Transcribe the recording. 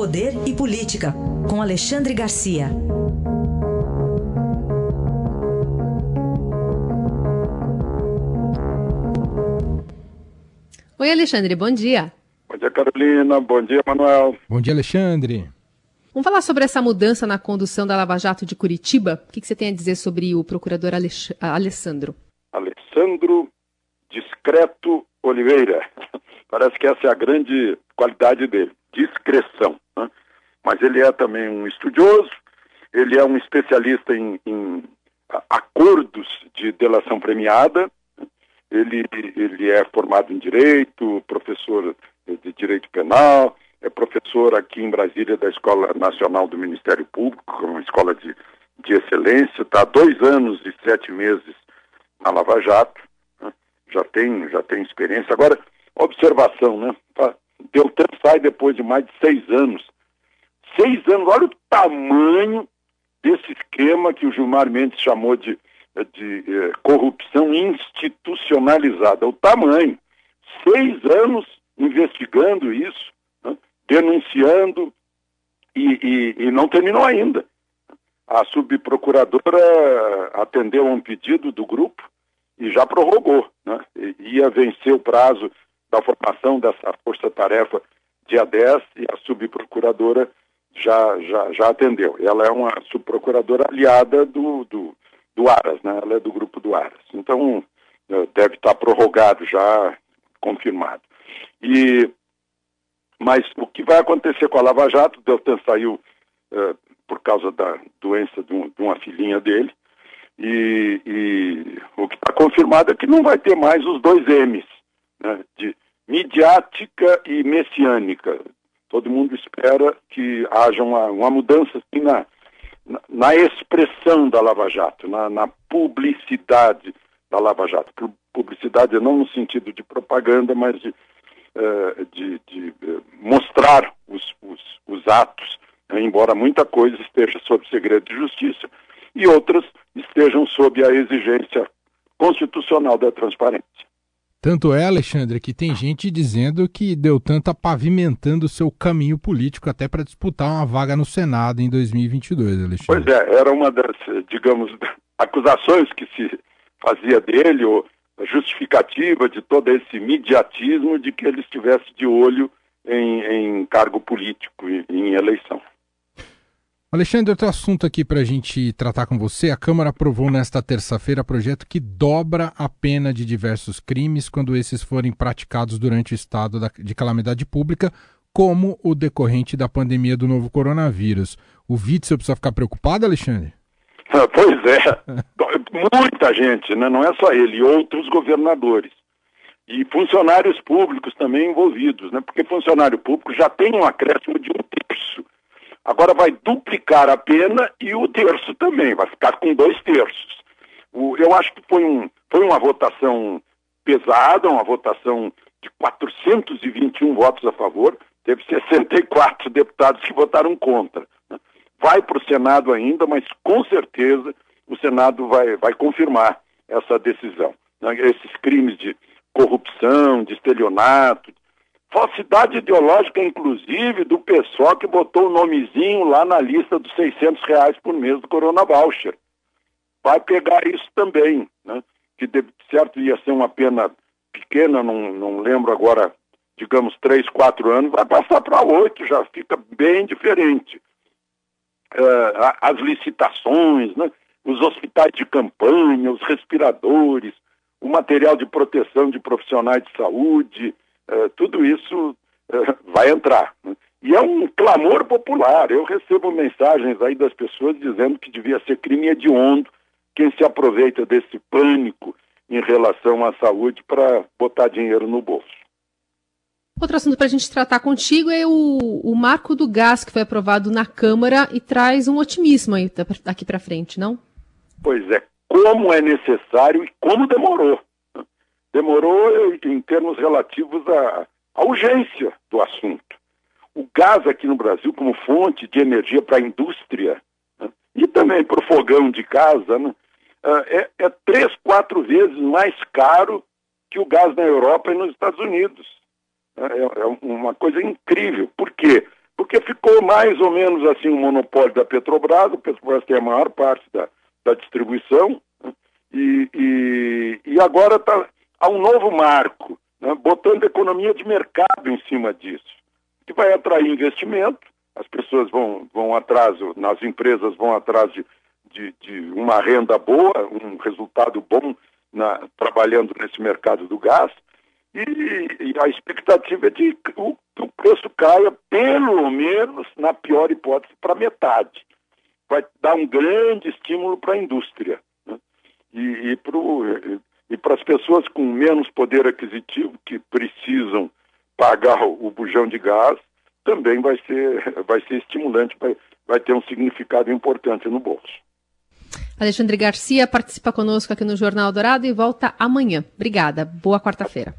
Poder e Política, com Alexandre Garcia. Oi, Alexandre, bom dia. Bom dia, Carolina. Bom dia, Manuel. Bom dia, Alexandre. Vamos falar sobre essa mudança na condução da Lava Jato de Curitiba? O que, você tem a dizer sobre o procurador Alex... Alessandro? Alessandro Discreto Oliveira. Parece que essa é a grande qualidade dele, discreção. Né? Mas ele é também um estudioso, ele é um especialista em, em acordos de delação premiada, ele, ele é formado em Direito, professor de Direito Penal, é professor aqui em Brasília da Escola Nacional do Ministério Público, uma escola de, de excelência, está há dois anos e sete meses na Lava Jato, né? já, tem, já tem experiência. Agora, observação, né? Deltan sai depois de mais de seis anos. Seis anos, olha o tamanho desse esquema que o Gilmar Mendes chamou de, de eh, corrupção institucionalizada. O tamanho. Seis anos investigando isso denunciando e, e, e não terminou ainda. A subprocuradora atendeu a um pedido do grupo e já prorrogou. Né? Ia vencer o prazo da formação dessa força-tarefa dia 10 e a subprocuradora já, já, já atendeu. Ela é uma subprocuradora aliada do, do, do Aras, né? ela é do grupo do Aras. Então, eh, deve estar prorrogado já, confirmado. E mas o que vai acontecer com a Lava Jato, Deltan saiu uh, por causa da doença de, um, de uma filhinha dele, e, e o que está confirmado é que não vai ter mais os dois M's, né, de midiática e messiânica. Todo mundo espera que haja uma, uma mudança assim, na, na, expressão da Lava Jato, na, na publicidade da Lava Jato. Publicidade não no sentido de propaganda, mas de uh, de, de uh, mostrar os, os, os atos, né, embora muita coisa esteja sob segredo de justiça e outras estejam sob a exigência constitucional da transparência. Tanto é, Alexandre, que tem gente dizendo que Deltan está pavimentando o seu caminho político até para disputar uma vaga no Senado em 2022, Alexandre. Pois é, era uma das, digamos, acusações que se fazia dele, ou justificativa de todo esse mediatismo de que ele estivesse de olho em, em cargo político, em, em eleição. Alexandre, outro assunto aqui para a gente tratar com você. A Câmara aprovou nesta terça-feira projeto que dobra a pena de diversos crimes quando esses forem praticados durante o estado de calamidade pública, como o decorrente da pandemia do novo coronavírus. O Witzel precisa ficar preocupado, Alexandre? Pois é, muita gente, né? não é só ele, outros governadores. E funcionários públicos também envolvidos, né? porque funcionário público já tem um acréscimo de um terço. Agora vai duplicar a pena e o terço também, vai ficar com dois terços. O, eu acho que foi, um, foi uma votação pesada, uma votação de 421 votos a favor, teve 64 deputados que votaram contra vai para o Senado ainda, mas com certeza o Senado vai, vai confirmar essa decisão. Né? Esses crimes de corrupção, de estelionato, falsidade ideológica, inclusive, do pessoal que botou o nomezinho lá na lista dos 600 reais por mês do Corona Voucher. Vai pegar isso também, né? que de certo ia ser uma pena pequena, não, não lembro agora, digamos, três, quatro anos, vai passar para oito, já fica bem diferente uh, as licitações, né? os hospitais de campanha, os respiradores, o material de proteção de profissionais de saúde, tudo isso uh, vai entrar. Né? E é um clamor popular. Eu recebo mensagens aí das pessoas dizendo que devia ser crime hediondo quem se aproveita desse pânico em relação à saúde para botar dinheiro no bolso. Outro assunto para a gente tratar contigo é o, o marco do gás que foi aprovado na Câmara e traz um otimismo aí daqui para frente, não? Pois é, como é necessário e como demorou. Demorou em termos relativos à, à urgência do assunto. O gás aqui no Brasil, como fonte de energia para a indústria né, e também para o fogão de casa, né, é, é três, quatro vezes mais caro que o gás na Europa e nos Estados Unidos. É, é uma coisa incrível. Por quê? Porque ficou mais ou menos assim um monopólio da Petrobras, a Petrobras tem a maior parte da, da distribuição, né? e, e, e, agora tá, há um novo marco, né? botando economia de mercado em cima disso, que vai atrair investimento, as pessoas vão, vão atrás, nas empresas vão atrás de, de, de uma renda boa, um resultado bom na, trabalhando nesse mercado do gás, e, e a expectativa é de que o, que o preço caia, pelo menos, na pior hipótese, para metade. Vai dar um grande estímulo para a indústria. Né? E, e para as pessoas com menos poder aquisitivo, que precisam pagar o, bujão de gás, também vai ser, vai ser estimulante, vai, vai ter um significado importante no bolso. Alexandre Garcia participa conosco aqui no Jornal Dourado e volta amanhã. Obrigada. Boa quarta-feira.